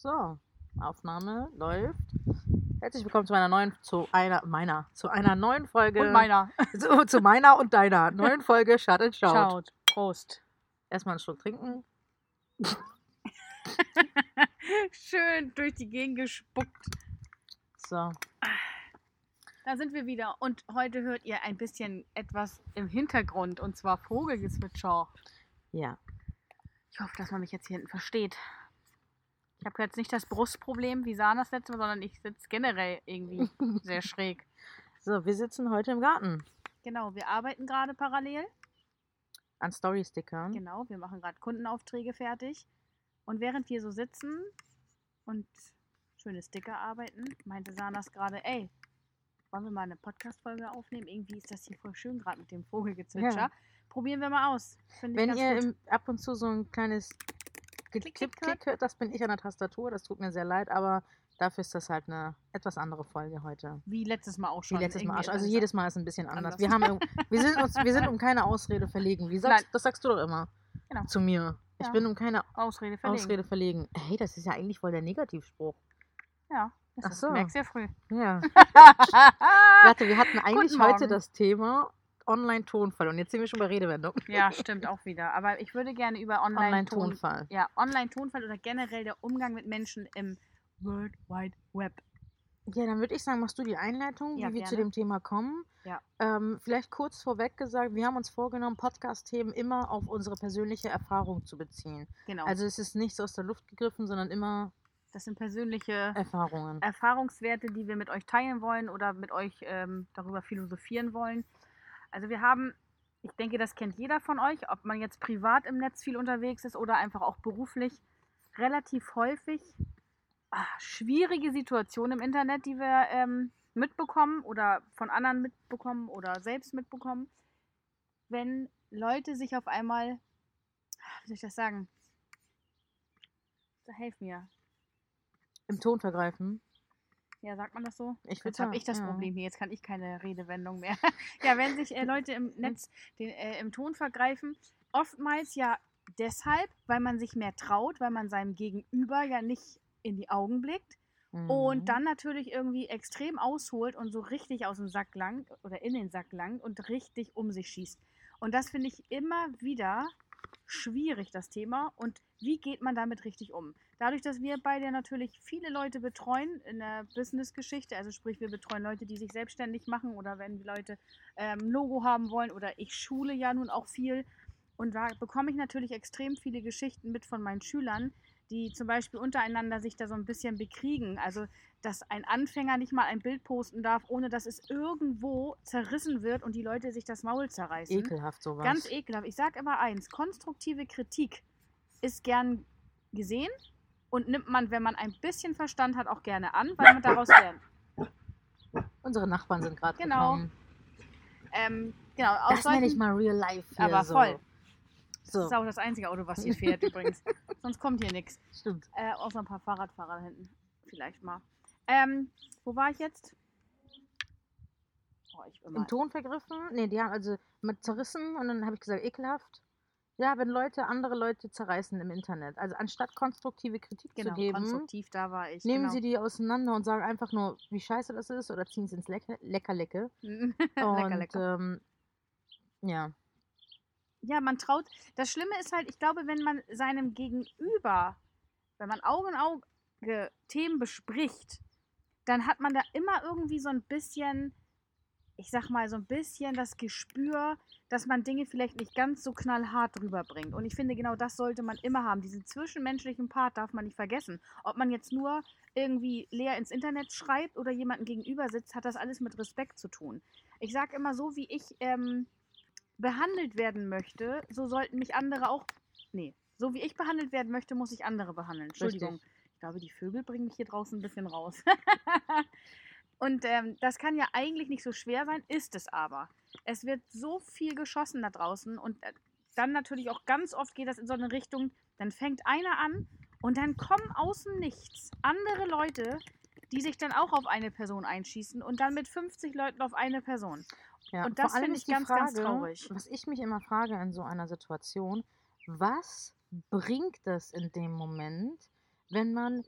So, Aufnahme läuft. Herzlich willkommen zu einer neuen, zu einer, meiner, zu einer neuen Folge. Und meiner. Zu, zu meiner und deiner neuen Folge Shut and Shout. Schaut. Prost. Erstmal einen Schluck trinken. Schön durch die Gegend gespuckt. So, Da sind wir wieder. Und heute hört ihr ein bisschen etwas im Hintergrund. Und zwar Vogelgezwitscher. ja. Ich hoffe, dass man mich jetzt hier hinten versteht. Ich habe jetzt nicht das Brustproblem wie Sana das letzte Mal, sondern ich sitze generell irgendwie sehr schräg. So, wir sitzen heute im Garten Genau, wir arbeiten gerade parallel. an Story-Stickern. Genau, wir machen gerade Kundenaufträge fertig. Und während wir so sitzen und schöne Sticker arbeiten, meinte Sanas gerade, ey, wollen wir mal eine Podcast-Folge aufnehmen? Irgendwie ist das hier voll schön gerade mit dem Vogelgezwitscher. Ja. Probieren wir mal aus. Wenn ihr im, ab und zu so ein kleines Klick, Klick, das bin ich an der Tastatur. Das tut mir sehr leid, aber dafür ist das halt eine etwas andere Folge heute. Wie letztes Mal auch Wie schon. letztes Mal. irgendwie Also anders. jedes Mal ist ein bisschen anders. anders. Wir, haben, wir, sind uns, wir sind um keine Ausrede verlegen. Wie sagst, Nein. das sagst du doch immer Genau. zu mir. Ich Ja. bin um keine Ausrede verlegen. Ausrede verlegen. Hey, das ist ja eigentlich voll der Negativspruch. Ja. Das Ach ist- so. merkst ja früh. Ja. Warte, wir hatten eigentlich heute das Thema Online-Tonfall. Und jetzt sind wir schon bei Redewendung. ja, stimmt auch wieder. Aber ich würde gerne über Online-Ton Online-Tonfall. ja, Online-Tonfall oder generell der Umgang mit Menschen im World Wide Web. Ja, dann würde ich sagen, machst du die Einleitung, Ja, wie wir zu dem Thema kommen. Ja. Ähm, vielleicht kurz vorweg gesagt, wir haben uns vorgenommen, Podcast-Themen immer auf unsere persönliche Erfahrung zu beziehen. Genau. Also es ist nichts aus der Luft gegriffen, sondern immer das sind persönliche Erfahrungen. Erfahrungswerte, die wir mit euch teilen wollen oder mit euch ähm, darüber philosophieren wollen. Also wir haben, ich denke, das kennt jeder von euch, ob man jetzt privat im Netz viel unterwegs ist oder einfach auch beruflich, relativ häufig ah, schwierige Situationen im Internet, die wir ähm, mitbekommen oder von anderen mitbekommen oder selbst mitbekommen, wenn Leute sich auf einmal, wie soll ich das sagen? Helf mir. Im Ton vergreifen. Ja, sagt man das so? Ich Jetzt habe ich das ja. Problem hier. Jetzt kann ich keine Redewendung mehr. ja, wenn sich äh, Leute im Netz den, äh, im Ton vergreifen, oftmals ja deshalb, weil man sich mehr traut, weil man seinem Gegenüber ja nicht in die Augen blickt Mhm. und dann natürlich irgendwie extrem ausholt und so richtig aus dem Sack langt oder in den Sack langt und richtig um sich schießt. Und das finde ich immer wieder schwierig, das Thema. Und wie geht man damit richtig um? Dadurch, dass wir beide natürlich viele Leute betreuen in der Business-Geschichte, also sprich, wir betreuen Leute, die sich selbstständig machen oder wenn die Leute ähm, ein Logo haben wollen oder ich schule ja nun auch viel. Und da bekomme ich natürlich extrem viele Geschichten mit von meinen Schülern, die zum Beispiel untereinander sich da so ein bisschen bekriegen. Also, dass ein Anfänger nicht mal ein Bild posten darf, ohne dass es irgendwo zerrissen wird und die Leute sich das Maul zerreißen. Ekelhaft sowas. Ganz ekelhaft. Ich sage immer eins: konstruktive Kritik ist gern gesehen und nimmt man, wenn man ein bisschen Verstand hat, auch gerne an, weil man daraus lernt. Unsere Nachbarn sind gerade Genau. Ähm, genau, aus Das nenne ich solchen- mal Real Life Aber so. voll. Das So, ist auch das einzige Auto, was hier fährt übrigens. Sonst kommt hier nichts. stimmt. Äh, außer ein paar Fahrradfahrer da hinten. Vielleicht mal. Ähm, wo war ich jetzt? Oh, ich. Im Ton vergriffen? Nee, die haben also mit zerrissen und dann habe ich gesagt, ekelhaft. Ja, wenn Leute andere Leute zerreißen im Internet. Also anstatt konstruktive Kritik genau, zu geben, konstruktiv, da war ich. nehmen genau. sie die auseinander und sagen einfach nur, wie scheiße das ist oder ziehen es ins Lecker, Leckerlecke. lecker, Und lecker. Ähm, ja, Ja, man traut. Das Schlimme ist halt, ich glaube, wenn man seinem Gegenüber, wenn man Auge in Auge Themen bespricht, dann hat man da immer irgendwie so ein bisschen, ich sag mal, so ein bisschen das Gespür, dass man Dinge vielleicht nicht ganz so knallhart rüberbringt. Und ich finde, genau das sollte man immer haben. Diesen zwischenmenschlichen Part darf man nicht vergessen. Ob man jetzt nur irgendwie leer ins Internet schreibt oder jemanden gegenüber sitzt, hat das alles mit Respekt zu tun. Ich sage immer so, wie ich ähm, behandelt werden möchte, so sollten mich andere auch. Nee, so wie ich behandelt werden möchte, muss ich andere behandeln. Entschuldigung. Richtig. Ich glaube, die Vögel bringen mich hier draußen ein bisschen raus. Und ähm, das kann ja eigentlich nicht so schwer sein, ist es aber. Es wird so viel geschossen da draußen und äh, dann natürlich auch ganz oft geht das in so eine Richtung, dann fängt einer an und dann kommen aus dem Nichts andere Leute, die sich dann auch auf eine Person einschießen und dann mit 50 Leuten auf eine Person. ja. Und das finde ich ganz, ganz traurig. Was ich mich immer frage in so einer Situation, was bringt es in dem Moment, wenn man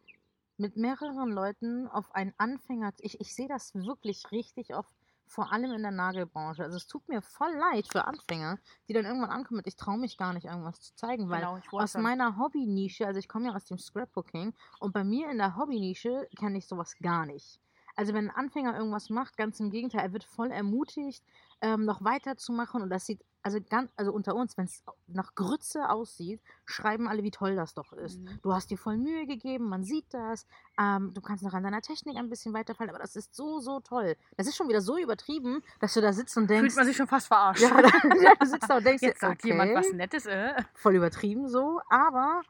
mit mehreren Leuten auf einen Anfänger. Ich, ich sehe das wirklich richtig oft, vor allem in der Nagelbranche. Also es tut mir voll leid für Anfänger, die dann irgendwann ankommen mit, ich traue mich gar nicht, irgendwas zu zeigen, weil Genau, ich aus meiner Hobby-Nische, also ich komme ja aus dem Scrapbooking und bei mir in der Hobby-Nische kenne ich sowas gar nicht. Also wenn ein Anfänger irgendwas macht, ganz im Gegenteil, er wird voll ermutigt, ähm, noch weiterzumachen und das sieht, also ganz, also unter uns, wenn es nach Grütze aussieht, schreiben alle, wie toll das doch ist. Mhm. Du hast dir voll Mühe gegeben, man sieht das, ähm, du kannst noch an deiner Technik ein bisschen weiterfallen, aber das ist so, so toll. Das ist schon wieder so übertrieben, dass du da sitzt und denkst, Fühlt man sich schon fast verarscht. ja, ja, du sitzt da und denkst, Jetzt sagt jemand was okay, Nettes, äh. voll übertrieben so, aber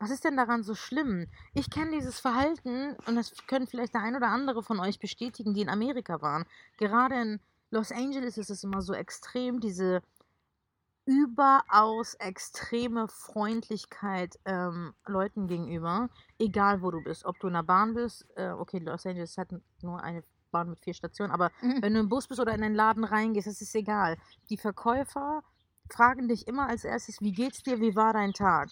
was ist denn daran so schlimm? Ich kenne dieses Verhalten und das können vielleicht der ein oder andere von euch bestätigen, die in Amerika waren. Gerade in Los Angeles ist es immer so extrem, diese überaus extreme Freundlichkeit ähm, Leuten gegenüber, egal wo du bist. Ob du in der Bahn bist, äh, okay, Los Angeles hat nur eine Bahn mit vier Stationen, aber Mhm. wenn du im Bus bist oder in einen Laden reingehst, das ist egal. Die Verkäufer fragen dich immer als erstes, wie geht's dir, wie war dein Tag?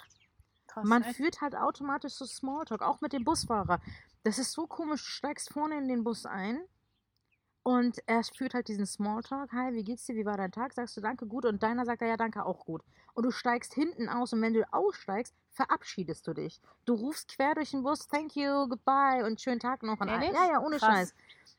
Krass, Man echt? führt halt automatisch so Smalltalk, auch mit dem Busfahrer. Das ist so komisch, du steigst vorne in den Bus ein und er führt halt diesen Smalltalk. Hi, wie geht's dir, wie war dein Tag? Sagst du danke, gut und deiner sagt er ja danke, auch gut. Und du steigst hinten aus und wenn du aussteigst, verabschiedest du dich. Du rufst quer durch den Bus, thank you, goodbye und schönen Tag noch. Und Ehrlich? ja, ja, ohne Krass. Scheiß.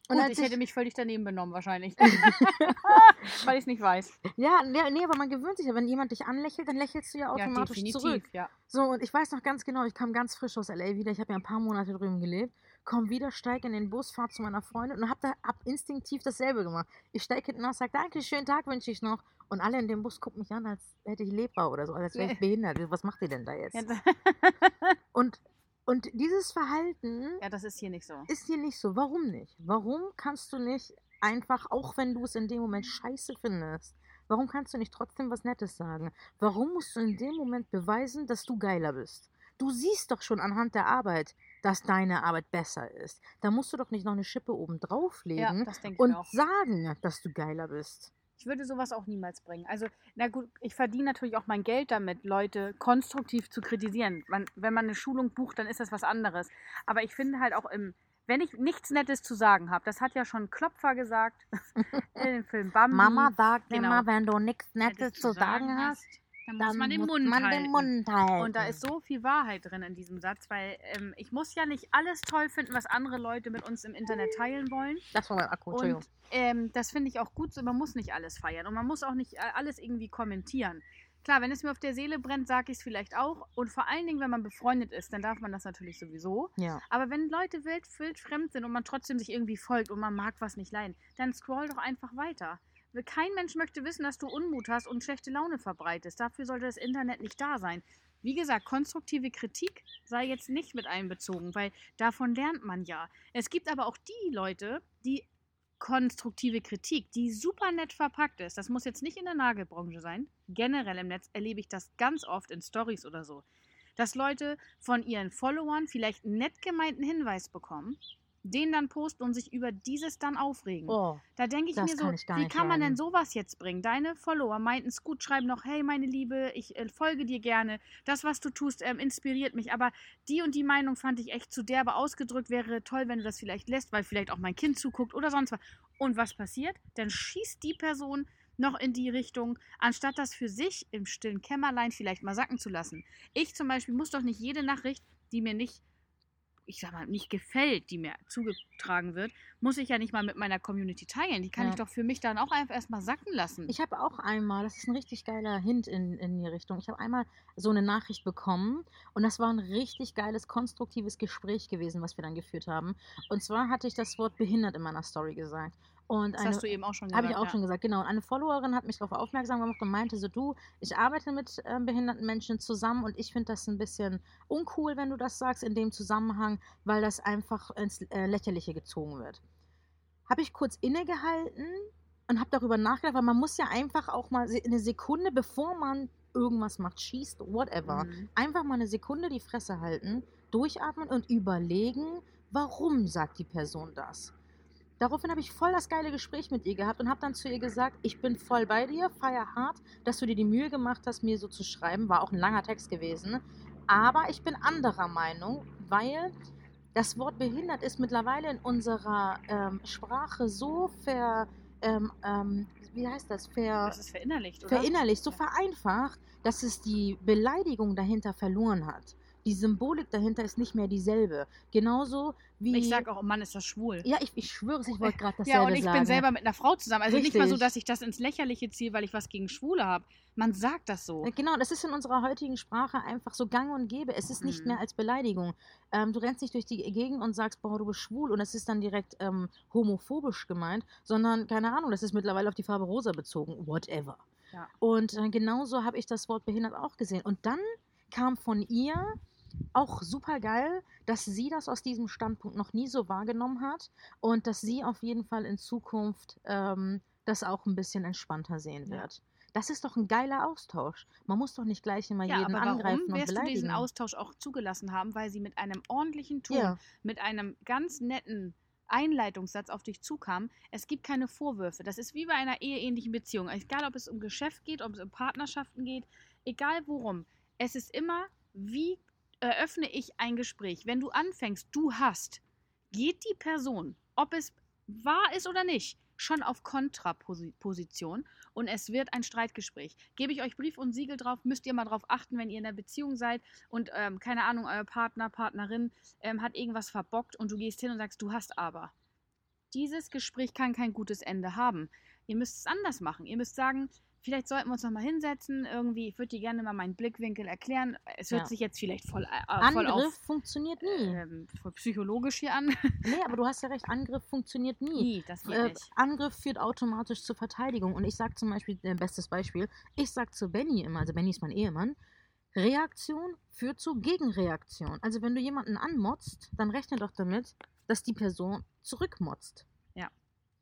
Und Gut, ich hätte mich völlig daneben benommen wahrscheinlich. Weil ich es nicht weiß. Ja, nee, nee, aber man gewöhnt sich ja. Wenn jemand dich anlächelt, dann lächelst du ja Ja, automatisch definitiv, zurück. ja. So, und ich weiß noch ganz genau, ich kam ganz frisch aus LA wieder. Ich habe ja ein paar Monate drüben gelebt. Komm wieder, steig in den Bus, fahr zu meiner Freundin und hab da hab instinktiv dasselbe gemacht. Ich steig hinten aus, sag Danke, schönen Tag wünsche ich noch. Und alle in dem Bus gucken mich an, als hätte ich Lepra oder so, als wäre ich behindert. Was macht ihr denn da jetzt? Und, und dieses Verhalten ja, das ist hier nicht so. ist hier nicht so. Warum nicht? Warum kannst du nicht einfach, auch wenn du es in dem Moment scheiße findest, warum kannst du nicht trotzdem was Nettes sagen? Warum musst du in dem Moment beweisen, dass du geiler bist? Du siehst doch schon anhand der Arbeit, dass deine Arbeit besser ist. Da musst du doch nicht noch eine Schippe oben Ja, drauflegen ich und sagen, dass du geiler bist. Ich würde sowas auch niemals bringen. Also, na gut, ich verdiene natürlich auch mein Geld damit, Leute konstruktiv zu kritisieren. Man, wenn man eine Schulung bucht, dann ist das was anderes. Aber ich finde halt auch im, wenn ich nichts Nettes zu sagen habe, das hat ja schon Klopfer gesagt in dem Film Bambi. Mama sagt genau. immer, wenn du nichts Nettes Nettes zu sagen hast, dann dann muss man den muss Mund man halten. den Mund halten. Und da ist so viel Wahrheit drin in diesem Satz, weil ähm, ich muss ja nicht alles toll finden, was andere Leute mit uns im Internet teilen wollen. Das war mein Akku, Entschuldigung. Und ähm, das finde ich auch gut so. Man muss nicht alles feiern und man muss auch nicht äh, alles irgendwie kommentieren. Klar, wenn es mir auf der Seele brennt, sage ich es vielleicht auch. Und vor allen Dingen, wenn man befreundet ist, dann darf man das natürlich sowieso. Ja. Aber wenn Leute wild, wild fremd sind und man trotzdem sich irgendwie folgt und man mag was nicht leiden, dann scroll doch einfach weiter. Kein Mensch möchte wissen, dass du Unmut hast und schlechte Laune verbreitest. Dafür sollte das Internet nicht da sein. Wie gesagt, konstruktive Kritik sei jetzt nicht mit einbezogen, weil davon lernt man ja. Es gibt aber auch die Leute, die konstruktive Kritik, die super nett verpackt ist. Das muss jetzt nicht in der Nagelbranche sein. Generell im Netz erlebe ich das ganz oft in Stories oder so. Dass Leute von ihren Followern vielleicht einen nett gemeinten Hinweis bekommen, den dann posten und sich über dieses dann aufregen. Oh, Da denke ich mir so, kann ich wie kann man denn leiden. sowas jetzt bringen? Deine Follower meinten es gut, schreiben noch, hey meine Liebe, ich äh, folge dir gerne. Das, was du tust, ähm, inspiriert mich. Aber die und die Meinung fand ich echt zu derbe ausgedrückt. Wäre toll, wenn du das vielleicht lässt, weil vielleicht auch mein Kind zuguckt oder sonst was. Und was passiert? Dann schießt die Person noch in die Richtung, anstatt das für sich im stillen Kämmerlein vielleicht mal sacken zu lassen. Ich zum Beispiel muss doch nicht jede Nachricht, die mir nicht ich sag mal, nicht gefällt, die mir zugetragen wird, muss ich ja nicht mal mit meiner Community teilen. Die kann Ja. ich doch für mich dann auch einfach erstmal sacken lassen. Ich habe auch einmal, das ist ein richtig geiler Hint in, in die Richtung, ich habe einmal so eine Nachricht bekommen und das war ein richtig geiles, konstruktives Gespräch gewesen, was wir dann geführt haben. Und zwar hatte ich das Wort behindert in meiner Story gesagt. Und das eine, hast du eben auch schon gesagt. habe ich auch ja. schon gesagt, genau. Und eine Followerin hat mich darauf aufmerksam gemacht und meinte so, du, ich arbeite mit ähm, behinderten Menschen zusammen und ich finde das ein bisschen uncool, wenn du das sagst in dem Zusammenhang, weil das einfach ins äh, Lächerliche gezogen wird. Habe ich kurz innegehalten und habe darüber nachgedacht, weil man muss ja einfach auch mal eine Sekunde, bevor man irgendwas macht, schießt, whatever, Mhm. einfach mal eine Sekunde die Fresse halten, durchatmen und überlegen, warum sagt die Person das. Daraufhin habe ich voll das geile Gespräch mit ihr gehabt und habe dann zu ihr gesagt, ich bin voll bei dir, feier hart, dass du dir die Mühe gemacht hast, mir so zu schreiben. War auch ein langer Text gewesen. Aber ich bin anderer Meinung, weil das Wort behindert ist mittlerweile in unserer ähm, Sprache so ver, ähm, ähm, wie heißt das, ver, Das ist verinnerlicht, oder? verinnerlicht, so vereinfacht, dass es die Beleidigung dahinter verloren hat. Die Symbolik dahinter ist nicht mehr dieselbe. Genauso wie. Ich sag auch, oh Mann, ist das schwul. ja, ich, ich schwöre es, ich wollte gerade dasselbe Ja, und ich sagen. bin selber mit einer Frau zusammen. Also nicht mal so, Richtig. dass ich das ins Lächerliche ziehe, weil ich was gegen Schwule habe. Man sagt das so. Äh, Genau, das ist in unserer heutigen Sprache einfach so gang und gäbe. Es ist nicht Mhm. mehr als Beleidigung. Ähm, du rennst nicht durch die Gegend und sagst, boah, du bist schwul und es ist dann direkt ähm, homophobisch gemeint, sondern, keine Ahnung, das ist mittlerweile auf die Farbe rosa bezogen. Whatever. Ja. Und äh, genauso habe ich das Wort behindert auch gesehen. Und dann kam von ihr auch super geil, dass sie das aus diesem Standpunkt noch nie so wahrgenommen hat und dass sie auf jeden Fall in Zukunft ähm, das auch ein bisschen entspannter sehen Ja. wird. Das ist doch ein geiler Austausch. Man muss doch nicht gleich immer Ja, jeden aber angreifen warum und wirst du beleidigen. diesen Austausch auch zugelassen haben? Weil sie mit einem ordentlichen Ton, ja, mit einem ganz netten Einleitungssatz auf dich zukam. Es gibt keine Vorwürfe. Das ist wie bei einer eheähnlichen Beziehung. Egal, ob es um Geschäft geht, ob es um Partnerschaften geht, egal worum. Es ist immer, wie eröffne ich ein Gespräch? Wenn du anfängst, du hast, geht die Person, ob es wahr ist oder nicht, schon auf Kontraposition und es wird ein Streitgespräch. Gebe ich euch Brief und Siegel drauf, müsst ihr mal drauf achten, wenn ihr in der Beziehung seid und ähm, keine Ahnung, euer Partner, Partnerin ähm, hat irgendwas verbockt und du gehst hin und sagst, du hast aber. Dieses Gespräch kann kein gutes Ende haben. Ihr müsst es anders machen. Ihr müsst sagen, vielleicht sollten wir uns noch mal hinsetzen. Irgendwie, ich würde dir gerne mal meinen Blickwinkel erklären. Es hört Ja. sich jetzt vielleicht voll, äh, voll Angriff auf funktioniert nie. ähm, voll psychologisch hier an. nee, aber du hast ja recht, Angriff funktioniert nie. Nie, das geht Äh, nicht. Angriff führt automatisch zur Verteidigung. Und ich sage zum Beispiel, äh, bestes Beispiel, ich sage zu Benny immer, also Benny ist mein Ehemann, Reaktion führt zu Gegenreaktion. Also wenn du jemanden anmotzt, dann rechne doch damit, dass die Person zurückmotzt.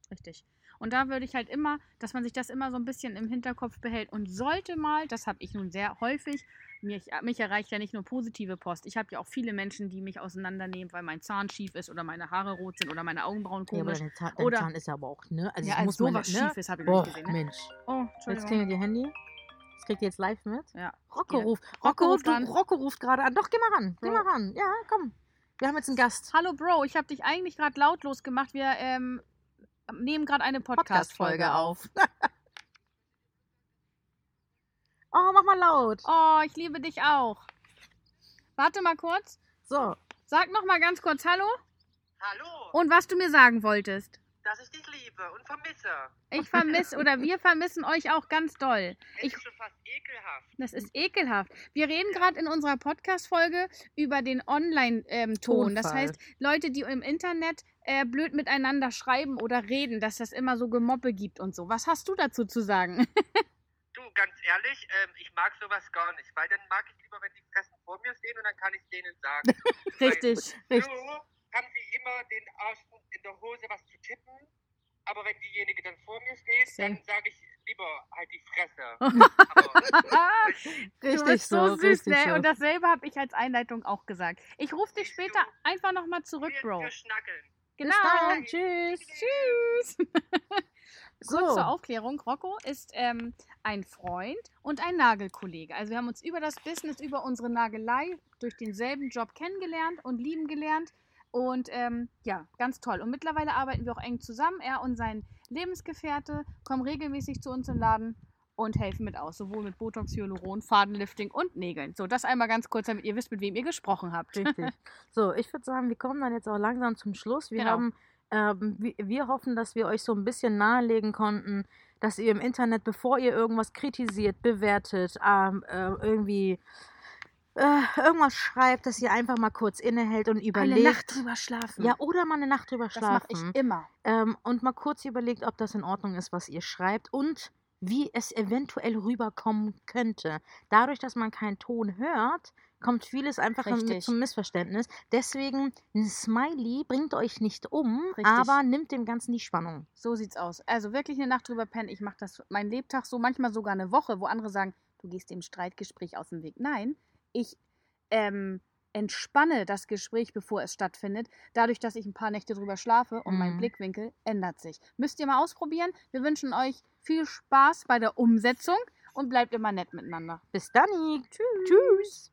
Richtig. Und da würde ich halt immer, dass man sich das immer so ein bisschen im Hinterkopf behält und sollte mal, das habe ich nun sehr häufig, mich, mich erreicht ja nicht nur positive Post. Ich habe ja auch viele Menschen, die mich auseinandernehmen, weil mein Zahn schief ist oder meine Haare rot sind oder meine Augenbrauen Ja, aber komisch. dein Zahn, dein Oder- Zahn ist ja aber auch, ne? Also ja, als muss sowas ne? schief ist, habe ich Boah, nicht gesehen. Ne? Mensch. Oh, Jetzt Entschuldigung. klingelt ihr Handy. Das kriegt ihr jetzt live mit. Ja. Rocco Ja. ruft. Rocco ruft. Rocco ruft gerade an. Doch, geh mal ran. Geh Bro. mal ran. Ja, komm. Wir haben jetzt einen Gast. Hallo Bro, ich habe dich eigentlich gerade lautlos gemacht. Wir ähm, nehmen gerade eine Podcast-Folge auf. Oh, mach mal laut. Oh, ich liebe dich auch. Warte mal kurz. So. Sag noch mal ganz kurz Hallo Hallo, und was du mir sagen wolltest. dass ich dich liebe und vermisse. Ich vermisse oder wir vermissen euch auch ganz doll. Es Ich- ist schon fast ekelhaft. Das ist ekelhaft. Wir reden gerade in unserer Podcast-Folge über den Online-Ton. das Tonfall. heißt, Leute, die im Internet äh, blöd miteinander schreiben oder reden, dass das immer so Gemoppe gibt und so. Was hast du dazu zu sagen? Du, ganz ehrlich, ähm, ich mag sowas gar nicht, weil dann mag ich lieber, wenn die Fressen vor mir stehen und dann kann ich denen sagen. Richtig. Weil, Richtig. so haben sie immer den Arsch in der Hose was zu tippen, aber wenn diejenige dann vor mir steht, dann Same. sage ich lieber halt die Fresse. aber, Ah, du Richtig bist so, süß, richtig ne? so. Und dasselbe habe ich als Einleitung auch gesagt. Ich rufe dich du? später einfach nochmal zurück, wir, Bro. wir schnackeln. Genau. Tschüss. Tschüss. Kurz So. zur Aufklärung, Rocco ist ähm, ein Freund und ein Nagelkollege. Also wir haben uns über das Business, über unsere Nagelei durch denselben Job kennengelernt und lieben gelernt. Und ähm, ja, ganz toll. Und mittlerweile arbeiten wir auch eng zusammen. Er und sein Lebensgefährte kommen regelmäßig zu uns im Laden und helfen mit aus. Sowohl mit Botox, Hyaluron, Fadenlifting und Nägeln. So, das einmal ganz kurz, damit ihr wisst, mit wem ihr gesprochen habt. Richtig. So, ich würde sagen, wir kommen dann jetzt auch langsam zum Schluss. Wir Genau. haben, ähm, wir, wir hoffen, dass wir euch so ein bisschen nahelegen konnten, dass ihr im Internet, bevor ihr irgendwas kritisiert, bewertet, ähm, äh, irgendwie äh, irgendwas schreibt, dass ihr einfach mal kurz innehält und überlegt. Eine Nacht drüber schlafen. ja, oder mal eine Nacht drüber das mache schlafen. ich immer. ähm, und mal kurz überlegt, ob das in Ordnung ist, was ihr schreibt und wie es eventuell rüberkommen könnte. Dadurch, dass man keinen Ton hört, kommt vieles einfach mit zum Missverständnis. Deswegen, ein Smiley bringt euch nicht um, Richtig. aber nimmt dem Ganzen die Spannung. So sieht's aus. Also wirklich eine Nacht drüber pennen. Ich mache das mein Lebtag so, manchmal sogar eine Woche, wo andere sagen, du gehst dem Streitgespräch aus dem Weg. Nein, ich ähm, entspanne das Gespräch, bevor es stattfindet, dadurch, dass ich ein paar Nächte drüber schlafe und mein Mhm. Blickwinkel ändert sich. Müsst ihr mal ausprobieren. Wir wünschen euch viel Spaß bei der Umsetzung und bleibt immer nett miteinander. Bis dann. Tschüss. Tschüss.